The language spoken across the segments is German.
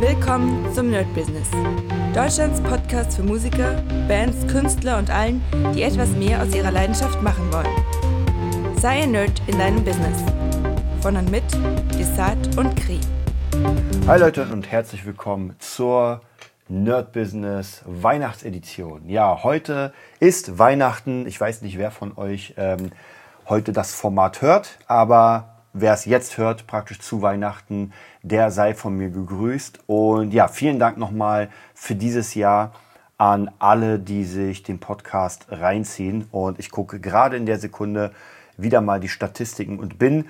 Willkommen zum Nerd Business. Deutschlands Podcast für Musiker, Bands, Künstler und allen, die etwas mehr aus ihrer Leidenschaft machen wollen. Sei ein Nerd in deinem Business. Von und mit Desart und Kri. Hi Leute und herzlich willkommen zur Nerd Business Weihnachtsedition. Ja, heute ist Weihnachten. Ich weiß nicht, wer von euch ähm, heute das Format hört, aber wer es jetzt hört, praktisch zu Weihnachten, der sei von mir gegrüßt. Und ja, vielen Dank nochmal für dieses Jahr an alle, die sich den Podcast reinziehen. Und ich gucke gerade in der Sekunde wieder mal die Statistiken und bin,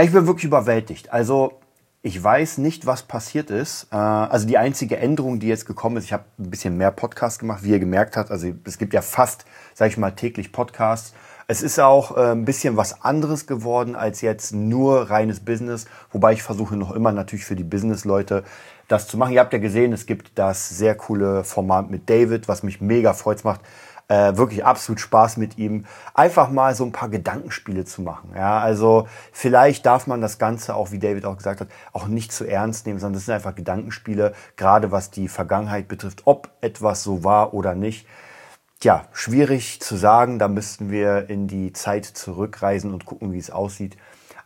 ich bin wirklich überwältigt. Also ich weiß nicht, was passiert ist. Äh, also die einzige Änderung, die jetzt gekommen ist, ich habe ein bisschen mehr Podcasts gemacht, wie ihr gemerkt habt. Also es gibt ja fast, sage ich mal, täglich Podcasts. Es ist auch äh, ein bisschen was anderes geworden als jetzt nur reines Business, wobei ich versuche noch immer natürlich für die Business-Leute das zu machen. Ihr habt ja gesehen, es gibt das sehr coole Format mit David, was mich mega freut macht. Äh, wirklich absolut Spaß mit ihm, einfach mal so ein paar Gedankenspiele zu machen. Ja, also vielleicht darf man das Ganze auch, wie David auch gesagt hat, auch nicht zu ernst nehmen, sondern das sind einfach Gedankenspiele, gerade was die Vergangenheit betrifft, ob etwas so war oder nicht. Tja, schwierig zu sagen. Da müssten wir in die Zeit zurückreisen und gucken, wie es aussieht.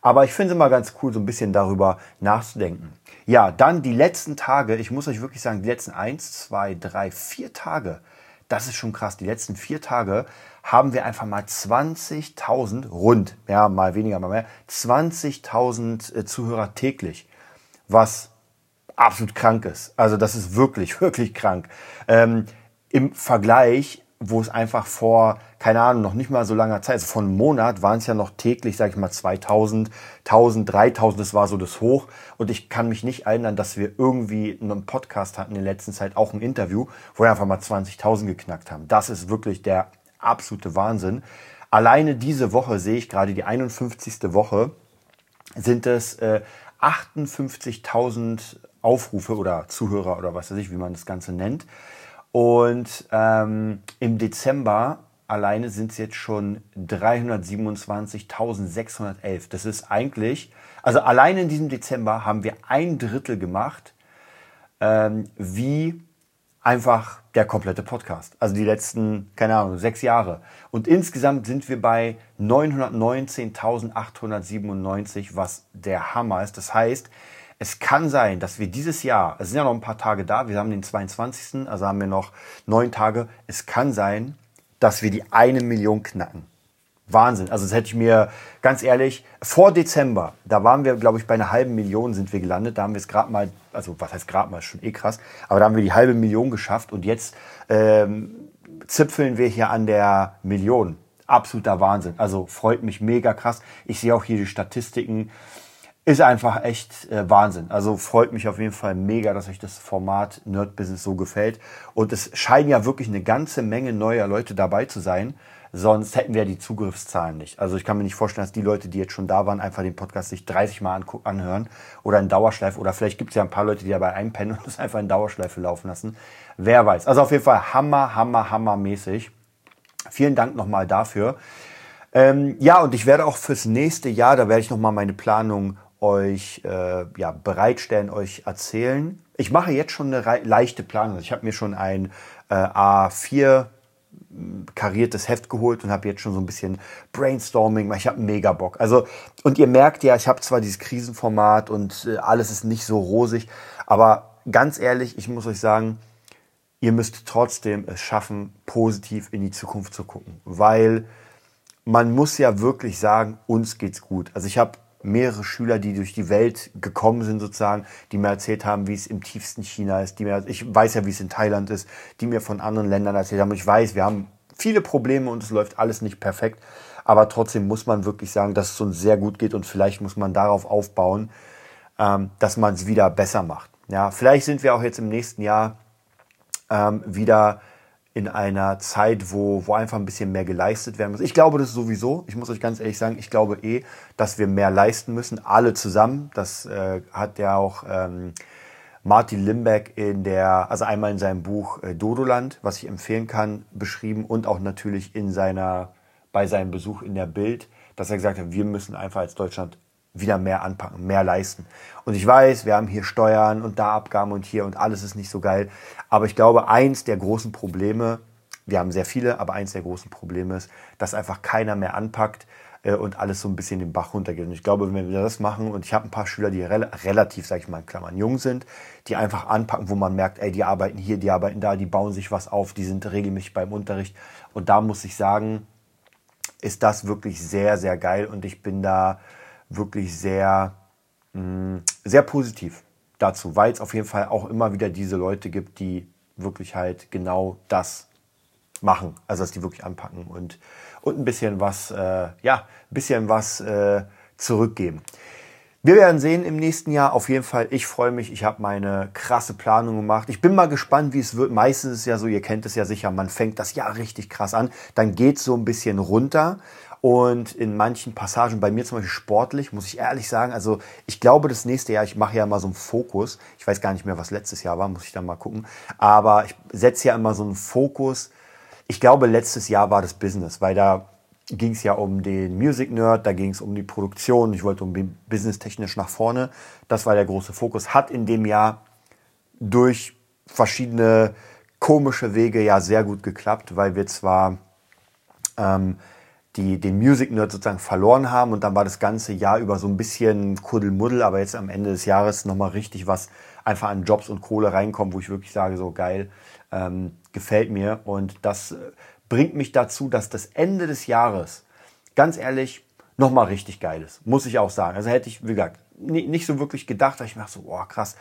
Aber ich finde es immer ganz cool, so ein bisschen darüber nachzudenken. Ja, dann die letzten Tage. Ich muss euch wirklich sagen, die letzten eins, zwei, drei, vier Tage. Das ist schon krass. Die letzten vier Tage haben wir einfach mal 20.000 rund, ja, mal weniger, mal mehr, 20.000 äh, Zuhörer täglich. Was absolut krank ist. Also das ist wirklich, wirklich krank. Ähm, Im Vergleich wo es einfach vor, keine Ahnung, noch nicht mal so langer Zeit, also vor einem Monat waren es ja noch täglich, sage ich mal, 2000, 1000, 3000, das war so das Hoch. Und ich kann mich nicht erinnern, dass wir irgendwie einen Podcast hatten in der letzten Zeit, auch ein Interview, wo wir einfach mal 20.000 geknackt haben. Das ist wirklich der absolute Wahnsinn. Alleine diese Woche sehe ich gerade die 51. Woche, sind es äh, 58.000 Aufrufe oder Zuhörer oder was weiß ich, wie man das Ganze nennt. Und ähm, im Dezember alleine sind es jetzt schon 327.611. Das ist eigentlich, also alleine in diesem Dezember haben wir ein Drittel gemacht, ähm, wie einfach der komplette Podcast. Also die letzten, keine Ahnung, sechs Jahre. Und insgesamt sind wir bei 919.897, was der Hammer ist. Das heißt, es kann sein, dass wir dieses Jahr, es sind ja noch ein paar Tage da, wir haben den 22., also haben wir noch neun Tage. Es kann sein, dass wir die eine Million knacken. Wahnsinn. Also das hätte ich mir ganz ehrlich, vor Dezember, da waren wir, glaube ich, bei einer halben Million sind wir gelandet. Da haben wir es gerade mal, also was heißt gerade mal, schon eh krass, aber da haben wir die halbe Million geschafft und jetzt ähm, zipfeln wir hier an der Million. Absoluter Wahnsinn. Also freut mich mega krass. Ich sehe auch hier die Statistiken ist einfach echt äh, Wahnsinn. Also freut mich auf jeden Fall mega, dass euch das Format Nerd Business so gefällt. Und es scheinen ja wirklich eine ganze Menge neuer Leute dabei zu sein. Sonst hätten wir die Zugriffszahlen nicht. Also ich kann mir nicht vorstellen, dass die Leute, die jetzt schon da waren, einfach den Podcast sich 30 Mal anhören oder in Dauerschleife. Oder vielleicht gibt es ja ein paar Leute, die dabei einpennen und das einfach in Dauerschleife laufen lassen. Wer weiß. Also auf jeden Fall hammer, hammer, hammermäßig. Vielen Dank nochmal dafür. Ähm, ja, und ich werde auch fürs nächste Jahr, da werde ich nochmal meine Planung euch äh, ja, bereitstellen, euch erzählen. Ich mache jetzt schon eine leichte Planung. Ich habe mir schon ein äh, A4 kariertes Heft geholt und habe jetzt schon so ein bisschen Brainstorming. Ich habe mega Bock. Also und ihr merkt ja, ich habe zwar dieses Krisenformat und äh, alles ist nicht so rosig, aber ganz ehrlich, ich muss euch sagen, ihr müsst trotzdem es schaffen, positiv in die Zukunft zu gucken, weil man muss ja wirklich sagen, uns geht's gut. Also ich habe mehrere Schüler, die durch die Welt gekommen sind sozusagen, die mir erzählt haben, wie es im tiefsten China ist, die mir, ich weiß ja, wie es in Thailand ist, die mir von anderen Ländern erzählt haben. Und ich weiß, wir haben viele Probleme und es läuft alles nicht perfekt. Aber trotzdem muss man wirklich sagen, dass es uns sehr gut geht und vielleicht muss man darauf aufbauen, ähm, dass man es wieder besser macht. Ja, vielleicht sind wir auch jetzt im nächsten Jahr ähm, wieder in einer Zeit, wo, wo einfach ein bisschen mehr geleistet werden muss. Ich glaube das sowieso. Ich muss euch ganz ehrlich sagen, ich glaube eh, dass wir mehr leisten müssen, alle zusammen. Das äh, hat ja auch ähm, Martin Limbeck in der, also einmal in seinem Buch äh, Dodoland, was ich empfehlen kann, beschrieben und auch natürlich in seiner, bei seinem Besuch in der Bild, dass er gesagt hat, wir müssen einfach als Deutschland wieder mehr anpacken, mehr leisten. Und ich weiß, wir haben hier Steuern und da Abgaben und hier und alles ist nicht so geil. Aber ich glaube, eins der großen Probleme, wir haben sehr viele, aber eins der großen Probleme ist, dass einfach keiner mehr anpackt äh, und alles so ein bisschen den Bach runtergeht. Und ich glaube, wenn wir das machen, und ich habe ein paar Schüler, die rel relativ, sag ich mal in Klammern, jung sind, die einfach anpacken, wo man merkt, ey, die arbeiten hier, die arbeiten da, die bauen sich was auf, die sind regelmäßig beim Unterricht. Und da muss ich sagen, ist das wirklich sehr, sehr geil und ich bin da wirklich sehr, mm, sehr positiv dazu, weil es auf jeden Fall auch immer wieder diese Leute gibt, die wirklich halt genau das machen, also dass die wirklich anpacken und, und ein bisschen was, äh, ja, ein bisschen was äh, zurückgeben. Wir werden sehen im nächsten Jahr. Auf jeden Fall, ich freue mich. Ich habe meine krasse Planung gemacht. Ich bin mal gespannt, wie es wird. Meistens ist es ja so, ihr kennt es ja sicher, man fängt das Jahr richtig krass an. Dann geht es so ein bisschen runter. Und in manchen Passagen, bei mir zum Beispiel sportlich, muss ich ehrlich sagen, also ich glaube, das nächste Jahr, ich mache ja mal so einen Fokus. Ich weiß gar nicht mehr, was letztes Jahr war, muss ich dann mal gucken. Aber ich setze ja immer so einen Fokus. Ich glaube, letztes Jahr war das Business, weil da ging es ja um den Music Nerd, da ging es um die Produktion. Ich wollte um Business technisch nach vorne. Das war der große Fokus. Hat in dem Jahr durch verschiedene komische Wege ja sehr gut geklappt, weil wir zwar ähm, die, den Music Nerd sozusagen verloren haben und dann war das ganze Jahr über so ein bisschen Kuddelmuddel, aber jetzt am Ende des Jahres nochmal richtig was einfach an Jobs und Kohle reinkommt, wo ich wirklich sage, so geil, ähm, gefällt mir und das äh, bringt mich dazu, dass das Ende des Jahres, ganz ehrlich, nochmal richtig geil ist. Muss ich auch sagen. Also hätte ich, wie gesagt, nicht so wirklich gedacht, dass ich mir so, oh krass,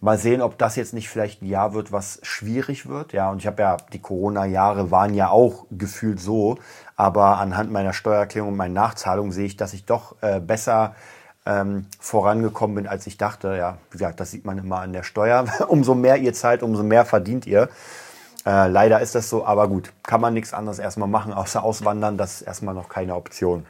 mal sehen, ob das jetzt nicht vielleicht ein Jahr wird, was schwierig wird. Ja, und ich habe ja, die Corona-Jahre waren ja auch gefühlt so, aber anhand meiner Steuererklärung und meinen Nachzahlungen sehe ich, dass ich doch äh, besser ähm, vorangekommen bin, als ich dachte. Ja, wie gesagt, das sieht man immer an der Steuer. umso mehr ihr zahlt, umso mehr verdient ihr. Äh, leider ist das so, aber gut, kann man nichts anderes erstmal machen, außer auswandern. Das ist erstmal noch keine Option.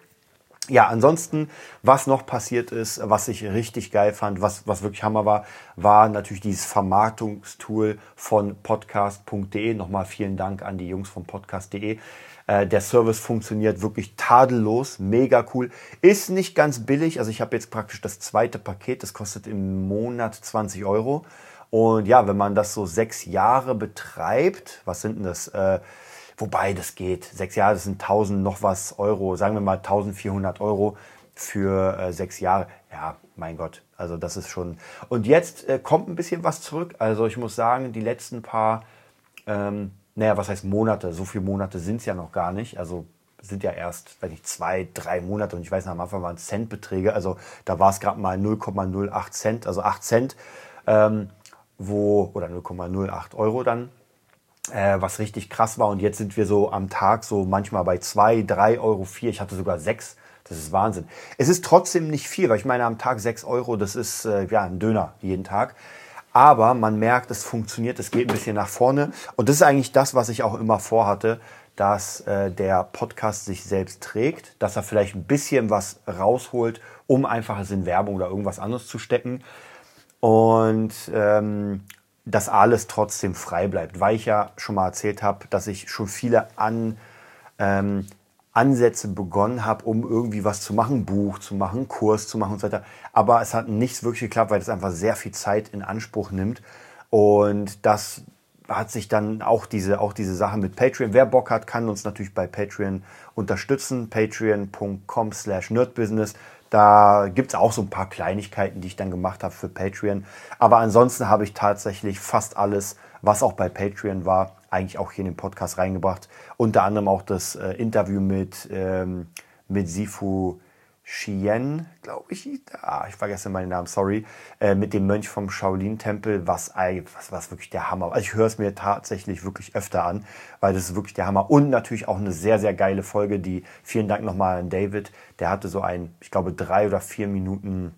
Ja, ansonsten, was noch passiert ist, was ich richtig geil fand, was, was wirklich Hammer war, war natürlich dieses Vermarktungstool von podcast.de. Nochmal vielen Dank an die Jungs von podcast.de. Äh, der Service funktioniert wirklich tadellos, mega cool. Ist nicht ganz billig, also ich habe jetzt praktisch das zweite Paket, das kostet im Monat 20 Euro. Und ja, wenn man das so sechs Jahre betreibt, was sind denn das? Äh, wobei das geht. Sechs Jahre, das sind 1000 noch was Euro, sagen wir mal 1400 Euro für äh, sechs Jahre. Ja, mein Gott, also das ist schon. Und jetzt äh, kommt ein bisschen was zurück. Also ich muss sagen, die letzten paar, ähm, naja, was heißt Monate? So viele Monate sind es ja noch gar nicht. Also sind ja erst, weiß ich, zwei, drei Monate und ich weiß noch, am Anfang waren Centbeträge. Also da war es gerade mal 0,08 Cent, also 8 Cent. Ähm, wo, oder 0,08 Euro dann, äh, was richtig krass war. Und jetzt sind wir so am Tag so manchmal bei 2, 3 Euro, 4. Ich hatte sogar 6. Das ist Wahnsinn. Es ist trotzdem nicht viel, weil ich meine, am Tag 6 Euro, das ist äh, ja ein Döner jeden Tag. Aber man merkt, es funktioniert, es geht ein bisschen nach vorne. Und das ist eigentlich das, was ich auch immer vorhatte, dass äh, der Podcast sich selbst trägt, dass er vielleicht ein bisschen was rausholt, um einfach es in Werbung oder irgendwas anderes zu stecken und ähm, dass alles trotzdem frei bleibt, weil ich ja schon mal erzählt habe, dass ich schon viele an, ähm, Ansätze begonnen habe, um irgendwie was zu machen, Buch zu machen, Kurs zu machen und so weiter. Aber es hat nichts wirklich geklappt, weil es einfach sehr viel Zeit in Anspruch nimmt. Und das hat sich dann auch diese, auch diese Sache mit Patreon. Wer Bock hat, kann uns natürlich bei Patreon unterstützen. Patreon.com slash nerdbusiness. Da gibt es auch so ein paar Kleinigkeiten, die ich dann gemacht habe für Patreon. Aber ansonsten habe ich tatsächlich fast alles, was auch bei Patreon war, eigentlich auch hier in den Podcast reingebracht. Unter anderem auch das äh, Interview mit, ähm, mit Sifu Xian, glaube ich, ah, ich vergesse meinen Namen, sorry, äh, mit dem Mönch vom Shaolin-Tempel, was, was, was wirklich der Hammer. Also ich höre es mir tatsächlich wirklich öfter an, weil das ist wirklich der Hammer. Und natürlich auch eine sehr, sehr geile Folge, die, vielen Dank nochmal an David, der hatte so ein, ich glaube, drei oder vier Minuten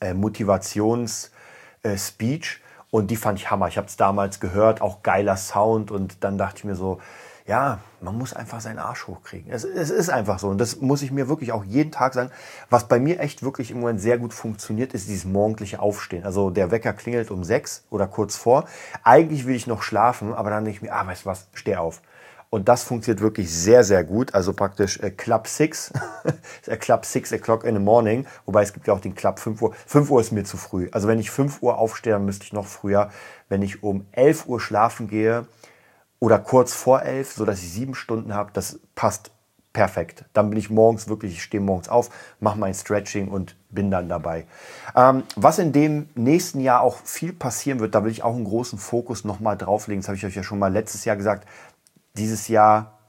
äh, Motivations-Speech. Äh, und die fand ich Hammer. Ich habe es damals gehört, auch geiler Sound. Und dann dachte ich mir so, ja, man muss einfach seinen Arsch hochkriegen. Es, es, ist einfach so. Und das muss ich mir wirklich auch jeden Tag sagen. Was bei mir echt wirklich im Moment sehr gut funktioniert, ist dieses morgendliche Aufstehen. Also der Wecker klingelt um sechs oder kurz vor. Eigentlich will ich noch schlafen, aber dann denke ich mir, ah, weißt du was, steh auf. Und das funktioniert wirklich sehr, sehr gut. Also praktisch äh, Club 6, äh, Club 6 o'clock in the morning. Wobei es gibt ja auch den Club 5 Uhr. 5 Uhr ist mir zu früh. Also wenn ich 5 Uhr aufstehe, dann müsste ich noch früher. Wenn ich um 11 Uhr schlafen gehe oder kurz vor 11, sodass ich sieben Stunden habe, das passt perfekt. Dann bin ich morgens wirklich, ich stehe morgens auf, mache mein Stretching und bin dann dabei. Ähm, was in dem nächsten Jahr auch viel passieren wird, da will ich auch einen großen Fokus nochmal drauflegen. Das habe ich euch ja schon mal letztes Jahr gesagt dieses Jahr,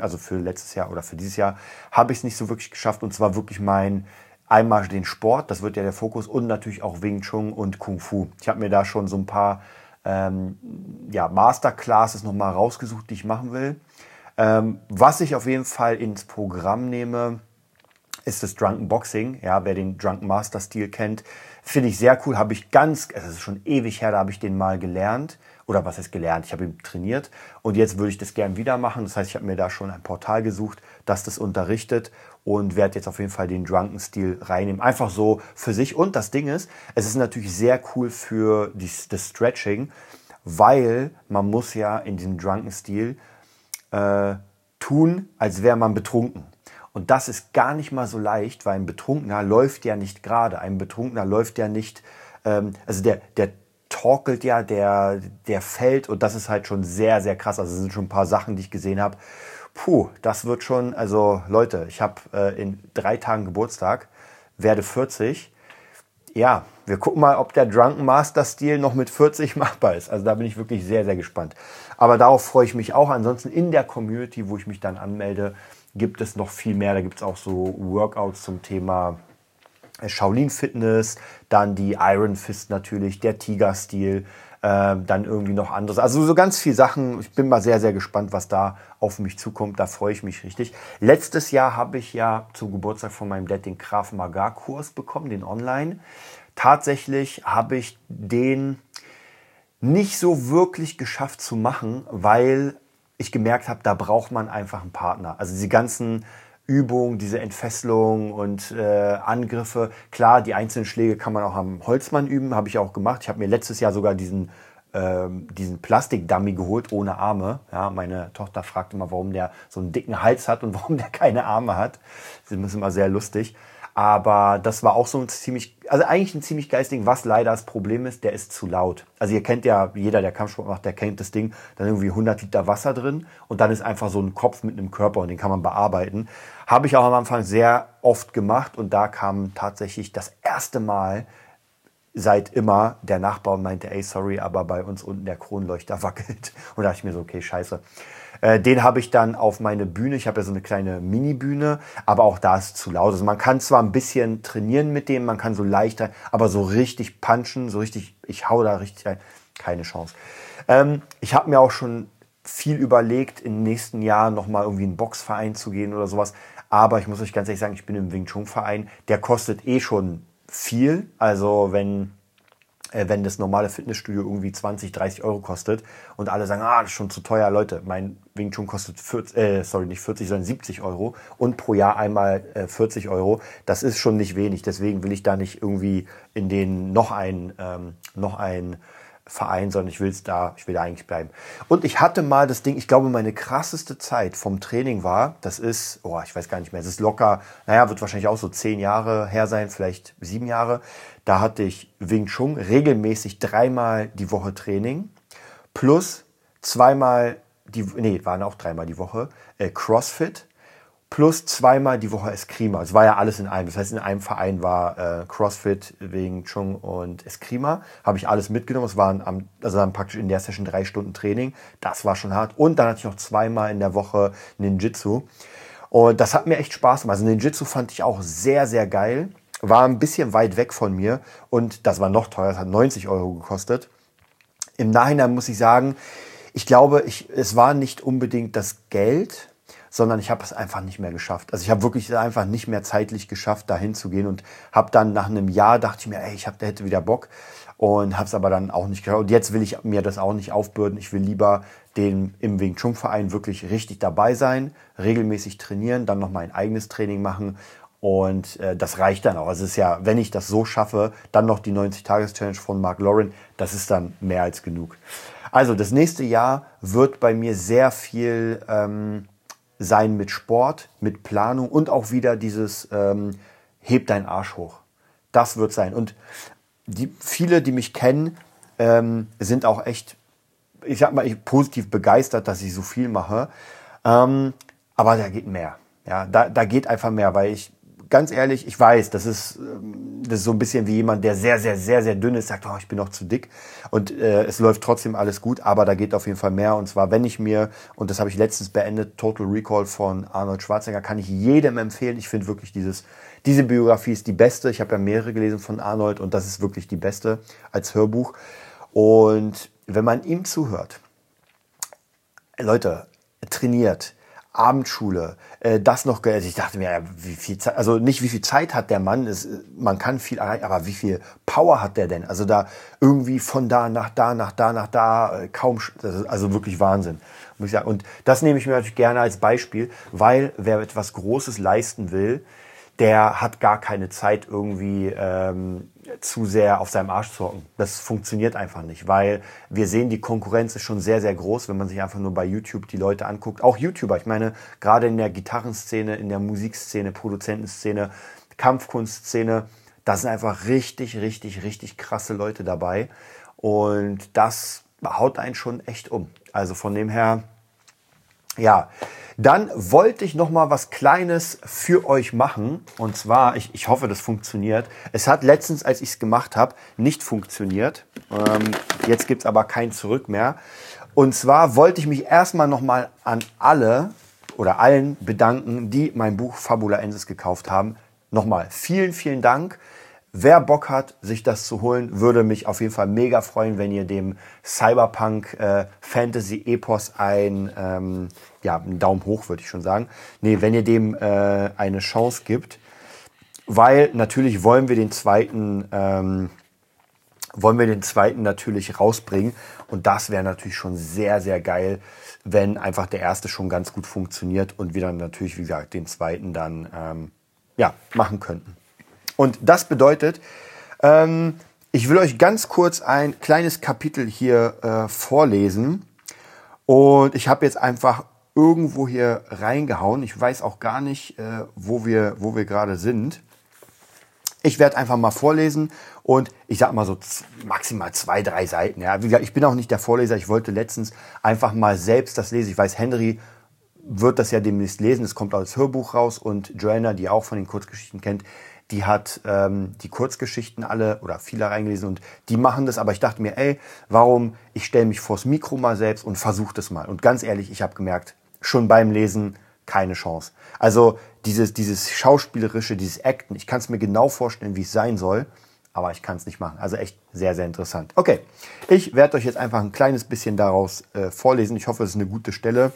also für letztes Jahr oder für dieses Jahr, habe ich es nicht so wirklich geschafft. Und zwar wirklich mein einmal den Sport, das wird ja der Fokus, und natürlich auch Wing Chun und Kung Fu. Ich habe mir da schon so ein paar ähm, ja, Masterclasses nochmal rausgesucht, die ich machen will. Ähm, was ich auf jeden Fall ins Programm nehme, ist das Drunken Boxing. Ja, wer den Drunken Master Stil kennt, finde ich sehr cool. Habe ich ganz, es ist schon ewig her, da habe ich den mal gelernt oder was heißt gelernt, ich habe ihn trainiert und jetzt würde ich das gern wieder machen. Das heißt, ich habe mir da schon ein Portal gesucht, das das unterrichtet und werde jetzt auf jeden Fall den Drunken-Stil reinnehmen. Einfach so für sich. Und das Ding ist, es ist natürlich sehr cool für die, das Stretching, weil man muss ja in diesem Drunken-Stil äh, tun, als wäre man betrunken. Und das ist gar nicht mal so leicht, weil ein Betrunkener läuft ja nicht gerade. Ein Betrunkener läuft ja nicht, ähm, also der, der torkelt ja, der, der fällt und das ist halt schon sehr, sehr krass. Also es sind schon ein paar Sachen, die ich gesehen habe. Puh, das wird schon, also Leute, ich habe äh, in drei Tagen Geburtstag, werde 40. Ja, wir gucken mal, ob der Drunken Master Stil noch mit 40 machbar ist. Also da bin ich wirklich sehr, sehr gespannt. Aber darauf freue ich mich auch. Ansonsten in der Community, wo ich mich dann anmelde, gibt es noch viel mehr. Da gibt es auch so Workouts zum Thema Shaolin Fitness, dann die Iron Fist natürlich, der Tiger-Stil, äh, dann irgendwie noch anderes. Also so ganz viele Sachen. Ich bin mal sehr, sehr gespannt, was da auf mich zukommt. Da freue ich mich richtig. Letztes Jahr habe ich ja zum Geburtstag von meinem Dad den Graf Magar Kurs bekommen, den Online. Tatsächlich habe ich den nicht so wirklich geschafft zu machen, weil ich gemerkt habe, da braucht man einfach einen Partner. Also die ganzen Übung, diese Entfesselung und äh, Angriffe. Klar, die einzelnen Schläge kann man auch am Holzmann üben, habe ich auch gemacht. Ich habe mir letztes Jahr sogar diesen, ähm, diesen Plastikdummy geholt ohne Arme. Ja, meine Tochter fragt immer, warum der so einen dicken Hals hat und warum der keine Arme hat. Das ist immer sehr lustig. Aber das war auch so ein ziemlich, also eigentlich ein ziemlich geiles Ding. Was leider das Problem ist, der ist zu laut. Also ihr kennt ja, jeder, der Kampfsport macht, der kennt das Ding. Dann irgendwie 100 Liter Wasser drin und dann ist einfach so ein Kopf mit einem Körper und den kann man bearbeiten. Habe ich auch am Anfang sehr oft gemacht und da kam tatsächlich das erste Mal seit immer der Nachbar und meinte, ey, sorry, aber bei uns unten der Kronleuchter wackelt. Und da dachte ich mir so, okay, scheiße. Äh, den habe ich dann auf meine Bühne. Ich habe ja so eine kleine Mini-Bühne, aber auch da ist es zu laut. Also man kann zwar ein bisschen trainieren mit dem, man kann so leichter, aber so richtig punchen, so richtig, ich hau da richtig rein, keine Chance. Ähm, ich habe mir auch schon viel überlegt, im nächsten Jahr nochmal irgendwie in einen Boxverein zu gehen oder sowas. Aber ich muss euch ganz ehrlich sagen, ich bin im Wing Chun Verein. Der kostet eh schon viel. Also wenn wenn das normale Fitnessstudio irgendwie 20, 30 Euro kostet und alle sagen, ah, das ist schon zu teuer, Leute, mein Wing Chun kostet 40, äh, sorry, nicht 40, sondern 70 Euro und pro Jahr einmal äh, 40 Euro. Das ist schon nicht wenig. Deswegen will ich da nicht irgendwie in den noch ein, ähm, noch ein Verein, sondern ich will es da, ich will da eigentlich bleiben. Und ich hatte mal das Ding, ich glaube, meine krasseste Zeit vom Training war, das ist, oh, ich weiß gar nicht mehr, es ist locker, naja, wird wahrscheinlich auch so zehn Jahre her sein, vielleicht sieben Jahre. Da hatte ich Wing Chun regelmäßig dreimal die Woche Training plus zweimal die, nee, waren auch dreimal die Woche, äh, CrossFit plus zweimal die Woche Eskrima. Es war ja alles in einem. Das heißt, in einem Verein war äh, CrossFit Wing Chun und Eskrima. Habe ich alles mitgenommen. Es waren am, also dann praktisch in der Session drei Stunden Training. Das war schon hart. Und dann hatte ich noch zweimal in der Woche Ninjitsu. Und das hat mir echt Spaß gemacht. Also Ninjitsu fand ich auch sehr, sehr geil. War ein bisschen weit weg von mir. Und das war noch teuer. Das hat 90 Euro gekostet. Im Nachhinein muss ich sagen, ich glaube, ich, es war nicht unbedingt das Geld, sondern ich habe es einfach nicht mehr geschafft. Also ich habe wirklich einfach nicht mehr zeitlich geschafft, dahin zu gehen und habe dann nach einem Jahr dachte ich mir, ey, ich hab, der hätte wieder Bock und habe es aber dann auch nicht geschafft. Und jetzt will ich mir das auch nicht aufbürden. Ich will lieber den im Wing Chun Verein wirklich richtig dabei sein, regelmäßig trainieren, dann noch mein eigenes Training machen und äh, das reicht dann auch. Also es ist ja, wenn ich das so schaffe, dann noch die 90-Tages-Challenge von Mark Lauren, das ist dann mehr als genug. Also das nächste Jahr wird bei mir sehr viel ähm, sein mit Sport, mit Planung und auch wieder dieses ähm, heb deinen Arsch hoch. Das wird sein. Und die, viele, die mich kennen, ähm, sind auch echt, ich sag mal, ich, positiv begeistert, dass ich so viel mache. Ähm, aber da geht mehr. Ja, da, da geht einfach mehr, weil ich ganz ehrlich, ich weiß, das ist, ähm, das ist so ein bisschen wie jemand, der sehr, sehr, sehr, sehr dünn ist, sagt, oh, ich bin noch zu dick. Und äh, es läuft trotzdem alles gut, aber da geht auf jeden Fall mehr. Und zwar, wenn ich mir, und das habe ich letztens beendet, Total Recall von Arnold Schwarzenegger, kann ich jedem empfehlen. Ich finde wirklich dieses, diese Biografie ist die beste. Ich habe ja mehrere gelesen von Arnold und das ist wirklich die beste als Hörbuch. Und wenn man ihm zuhört, Leute, trainiert, Abendschule, äh, das noch, also ich dachte mir, wie viel Zeit, also nicht wie viel Zeit hat der Mann, ist, man kann viel erreichen, aber wie viel Power hat der denn? Also da irgendwie von da nach da, nach da, nach da, äh, kaum, also wirklich Wahnsinn, muss ich sagen. Und das nehme ich mir natürlich gerne als Beispiel, weil wer etwas Großes leisten will, der hat gar keine Zeit irgendwie ähm, zu sehr auf seinem Arsch zu hocken. Das funktioniert einfach nicht, weil wir sehen, die Konkurrenz ist schon sehr, sehr groß, wenn man sich einfach nur bei YouTube die Leute anguckt. Auch YouTuber, ich meine, gerade in der Gitarrenszene, in der Musikszene, Produzentenszene, Kampfkunstszene, da sind einfach richtig, richtig, richtig krasse Leute dabei. Und das haut einen schon echt um. Also von dem her, ja, dann wollte ich noch mal was Kleines für euch machen. Und zwar, ich, ich hoffe, das funktioniert. Es hat letztens, als ich es gemacht habe, nicht funktioniert. Ähm, jetzt gibt es aber kein Zurück mehr. Und zwar wollte ich mich erstmal noch mal an alle oder allen bedanken, die mein Buch Fabula Ensis gekauft haben. Nochmal vielen, vielen Dank. Wer Bock hat, sich das zu holen, würde mich auf jeden Fall mega freuen, wenn ihr dem Cyberpunk äh, Fantasy Epos ein, ähm, ja, einen Daumen hoch, würde ich schon sagen. Nee, wenn ihr dem äh, eine Chance gibt, weil natürlich wollen wir den zweiten, ähm, wollen wir den zweiten natürlich rausbringen und das wäre natürlich schon sehr, sehr geil, wenn einfach der erste schon ganz gut funktioniert und wir dann natürlich, wie gesagt, den zweiten dann ähm, ja, machen könnten. Und das bedeutet, ähm, ich will euch ganz kurz ein kleines Kapitel hier äh, vorlesen. Und ich habe jetzt einfach irgendwo hier reingehauen. Ich weiß auch gar nicht, äh, wo wir, wo wir gerade sind. Ich werde einfach mal vorlesen und ich sag mal so maximal zwei, drei Seiten. Ja, wie gesagt, ich bin auch nicht der Vorleser. Ich wollte letztens einfach mal selbst das lesen. Ich weiß, Henry wird das ja demnächst lesen. Es kommt als Hörbuch raus und Joanna, die auch von den Kurzgeschichten kennt, die hat ähm, die Kurzgeschichten alle oder viele reingelesen und die machen das. Aber ich dachte mir, ey, warum? Ich stelle mich vors Mikro mal selbst und versuche das mal. Und ganz ehrlich, ich habe gemerkt, schon beim Lesen keine Chance. Also dieses, dieses Schauspielerische, dieses Acten, ich kann es mir genau vorstellen, wie es sein soll, aber ich kann es nicht machen. Also echt sehr, sehr interessant. Okay, ich werde euch jetzt einfach ein kleines bisschen daraus äh, vorlesen. Ich hoffe, es ist eine gute Stelle.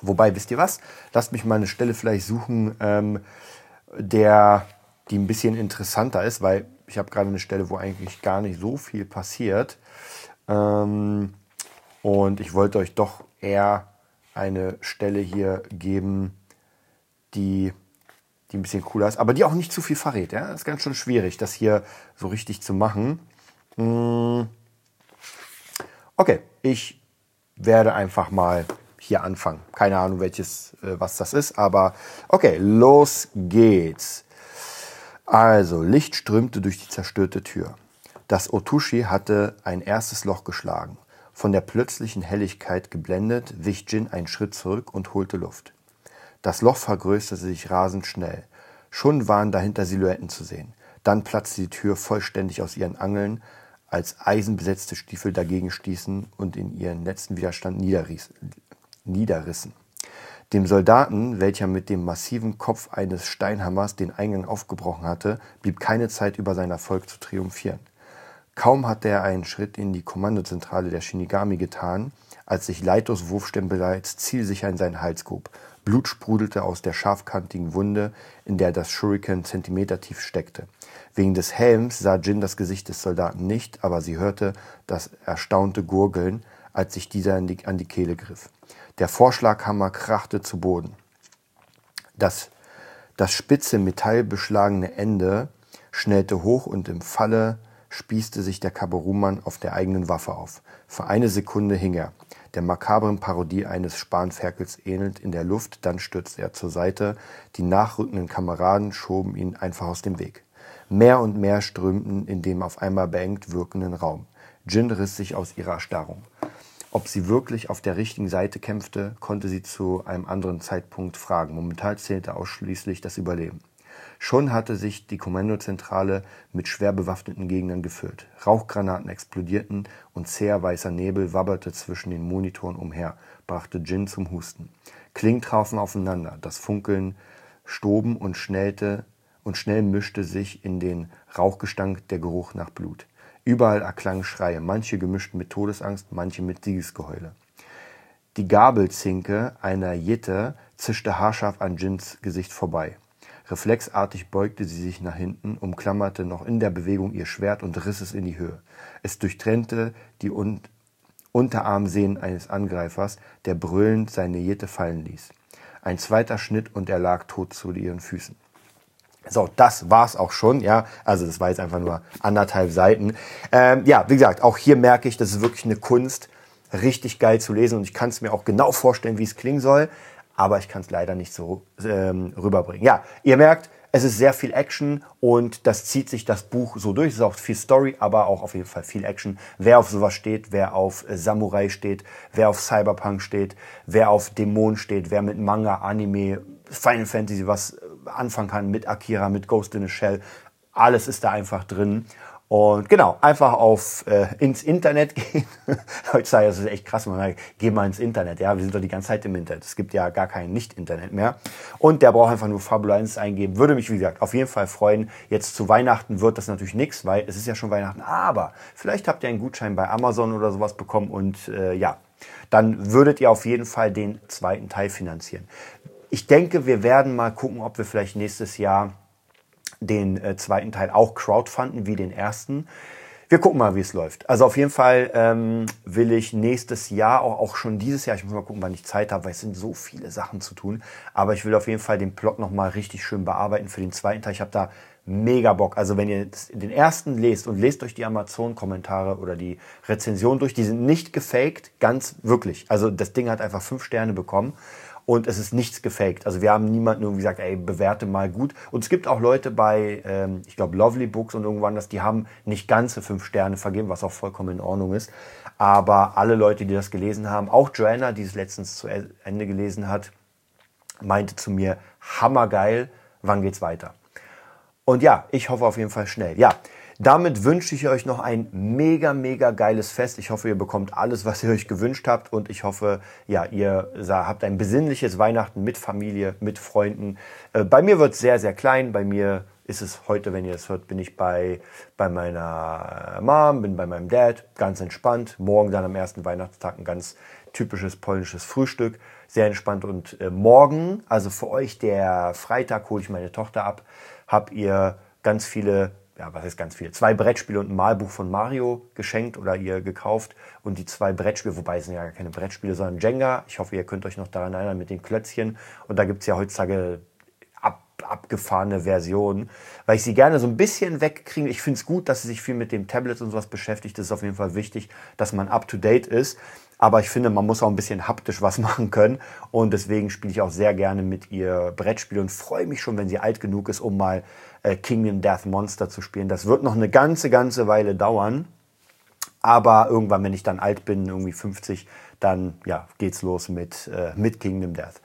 Wobei, wisst ihr was? Lasst mich mal eine Stelle vielleicht suchen, ähm, der die ein bisschen interessanter ist, weil ich habe gerade eine Stelle, wo eigentlich gar nicht so viel passiert. Ähm, und ich wollte euch doch eher eine Stelle hier geben, die, die ein bisschen cooler ist, aber die auch nicht zu viel verrät. Ja? Das ist ganz schön schwierig, das hier so richtig zu machen. Hm. Okay, ich werde einfach mal hier anfangen. Keine Ahnung, welches, äh, was das ist, aber okay, los geht's. Also, Licht strömte durch die zerstörte Tür. Das Otushi hatte ein erstes Loch geschlagen. Von der plötzlichen Helligkeit geblendet, wich Jin einen Schritt zurück und holte Luft. Das Loch vergrößerte sich rasend schnell. Schon waren dahinter Silhouetten zu sehen. Dann platzte die Tür vollständig aus ihren Angeln, als eisenbesetzte Stiefel dagegen stießen und in ihren letzten Widerstand niederrissen. Dem Soldaten, welcher mit dem massiven Kopf eines Steinhammers den Eingang aufgebrochen hatte, blieb keine Zeit, über sein Erfolg zu triumphieren. Kaum hatte er einen Schritt in die Kommandozentrale der Shinigami getan, als sich Leitos Wurfstern bereits zielsicher in seinen Hals grub. Blut sprudelte aus der scharfkantigen Wunde, in der das Shuriken zentimetertief steckte. Wegen des Helms sah Jin das Gesicht des Soldaten nicht, aber sie hörte das erstaunte Gurgeln, als sich dieser an die, an die Kehle griff. Der Vorschlaghammer krachte zu Boden. Das, das spitze metallbeschlagene Ende schnellte hoch und im Falle spießte sich der Kaberumann auf der eigenen Waffe auf. Für eine Sekunde hing er, der makabren Parodie eines Spanferkels ähnelt, in der Luft, dann stürzte er zur Seite. Die nachrückenden Kameraden schoben ihn einfach aus dem Weg. Mehr und mehr strömten in dem auf einmal beengt wirkenden Raum. Jin riss sich aus ihrer Erstarrung. Ob sie wirklich auf der richtigen Seite kämpfte, konnte sie zu einem anderen Zeitpunkt fragen. Momentan zählte ausschließlich das Überleben. Schon hatte sich die Kommandozentrale mit schwer bewaffneten Gegnern gefüllt. Rauchgranaten explodierten und zäher weißer Nebel wabberte zwischen den Monitoren umher, brachte Jin zum Husten. Klingen trafen aufeinander, das Funkeln stoben und schnellte und schnell mischte sich in den Rauchgestank der Geruch nach Blut. Überall erklangen Schreie, manche gemischt mit Todesangst, manche mit Siegesgeheule. Die Gabelzinke einer Jitte zischte haarscharf an Jins Gesicht vorbei. Reflexartig beugte sie sich nach hinten, umklammerte noch in der Bewegung ihr Schwert und riss es in die Höhe. Es durchtrennte die Un Unterarmsehnen eines Angreifers, der brüllend seine Jette fallen ließ. Ein zweiter Schnitt und er lag tot zu ihren Füßen. So, das war's auch schon, ja. Also das war jetzt einfach nur anderthalb Seiten. Ähm, ja, wie gesagt, auch hier merke ich, das ist wirklich eine Kunst, richtig geil zu lesen und ich kann es mir auch genau vorstellen, wie es klingen soll aber ich kann es leider nicht so ähm, rüberbringen. Ja, ihr merkt, es ist sehr viel Action und das zieht sich das Buch so durch. Es ist auch viel Story, aber auch auf jeden Fall viel Action. Wer auf sowas steht, wer auf äh, Samurai steht, wer auf Cyberpunk steht, wer auf Dämonen steht, wer mit Manga, Anime, Final Fantasy was anfangen kann, mit Akira, mit Ghost in a Shell, alles ist da einfach drin. Und genau, einfach auf äh, ins Internet gehen. Heutzutage ist es echt krass, man sagt, geh mal ins Internet. Ja, wir sind doch die ganze Zeit im Internet. Es gibt ja gar kein Nicht-Internet mehr. Und der braucht einfach nur Fabulenz eingeben. Würde mich, wie gesagt, auf jeden Fall freuen. Jetzt zu Weihnachten wird das natürlich nichts, weil es ist ja schon Weihnachten. Aber vielleicht habt ihr einen Gutschein bei Amazon oder sowas bekommen und äh, ja, dann würdet ihr auf jeden Fall den zweiten Teil finanzieren. Ich denke, wir werden mal gucken, ob wir vielleicht nächstes Jahr den äh, zweiten Teil auch crowdfunden wie den ersten. Wir gucken mal, wie es läuft. Also auf jeden Fall ähm, will ich nächstes Jahr, auch, auch schon dieses Jahr, ich muss mal gucken, wann ich Zeit habe, weil es sind so viele Sachen zu tun. Aber ich will auf jeden Fall den Plot nochmal richtig schön bearbeiten für den zweiten Teil. Ich habe da mega Bock. Also wenn ihr den ersten lest und lest euch die Amazon-Kommentare oder die Rezension durch, die sind nicht gefaked, ganz wirklich. Also das Ding hat einfach fünf Sterne bekommen und es ist nichts gefaked. Also wir haben niemanden irgendwie gesagt, ey, bewerte mal gut. Und es gibt auch Leute bei, ähm, ich glaube, Lovely Books und irgendwann das, die haben nicht ganze fünf Sterne vergeben, was auch vollkommen in Ordnung ist. Aber alle Leute, die das gelesen haben, auch Joanna, die es letztens zu Ende gelesen hat, meinte zu mir, hammergeil, wann geht's weiter? Und ja, ich hoffe auf jeden Fall schnell. Ja, damit wünsche ich euch noch ein mega, mega geiles Fest. Ich hoffe, ihr bekommt alles, was ihr euch gewünscht habt. Und ich hoffe, ja, ihr habt ein besinnliches Weihnachten mit Familie, mit Freunden. Äh, bei mir wird es sehr, sehr klein. Bei mir ist es heute, wenn ihr es hört, bin ich bei, bei meiner Mom, bin bei meinem Dad, ganz entspannt. Morgen dann am ersten Weihnachtstag ein ganz typisches polnisches Frühstück, sehr entspannt. Und äh, morgen, also für euch der Freitag, hole ich meine Tochter ab, habt ihr ganz viele ja, was ist ganz viel, zwei Brettspiele und ein Malbuch von Mario geschenkt oder ihr gekauft und die zwei Brettspiele, wobei es sind ja gar keine Brettspiele, sondern Jenga. Ich hoffe, ihr könnt euch noch daran erinnern mit den Klötzchen. Und da gibt es ja heutzutage ab, abgefahrene Versionen, weil ich sie gerne so ein bisschen wegkriege. Ich finde es gut, dass sie sich viel mit dem Tablet und sowas beschäftigt. Das ist auf jeden Fall wichtig, dass man up-to-date ist. Aber ich finde, man muss auch ein bisschen haptisch was machen können. Und deswegen spiele ich auch sehr gerne mit ihr Brettspiele und freue mich schon, wenn sie alt genug ist, um mal äh, Kingdom Death Monster zu spielen. Das wird noch eine ganze, ganze Weile dauern. Aber irgendwann, wenn ich dann alt bin, irgendwie 50, dann ja, geht's los mit, äh, mit Kingdom Death.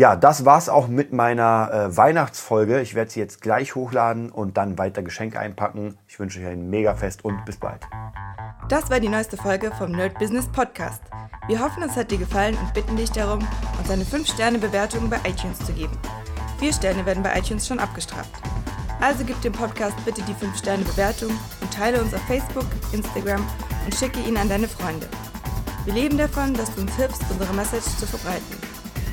Ja, das war's auch mit meiner äh, Weihnachtsfolge. Ich werde sie jetzt gleich hochladen und dann weiter Geschenke einpacken. Ich wünsche euch ein Mega-Fest und bis bald. Das war die neueste Folge vom Nerd Business Podcast. Wir hoffen, es hat dir gefallen und bitten dich darum, uns eine 5-Sterne-Bewertung bei iTunes zu geben. Vier Sterne werden bei iTunes schon abgestraft. Also gib dem Podcast bitte die 5-Sterne-Bewertung und teile uns auf Facebook, Instagram und schicke ihn an deine Freunde. Wir leben davon, dass du uns hilfst, unsere Message zu verbreiten.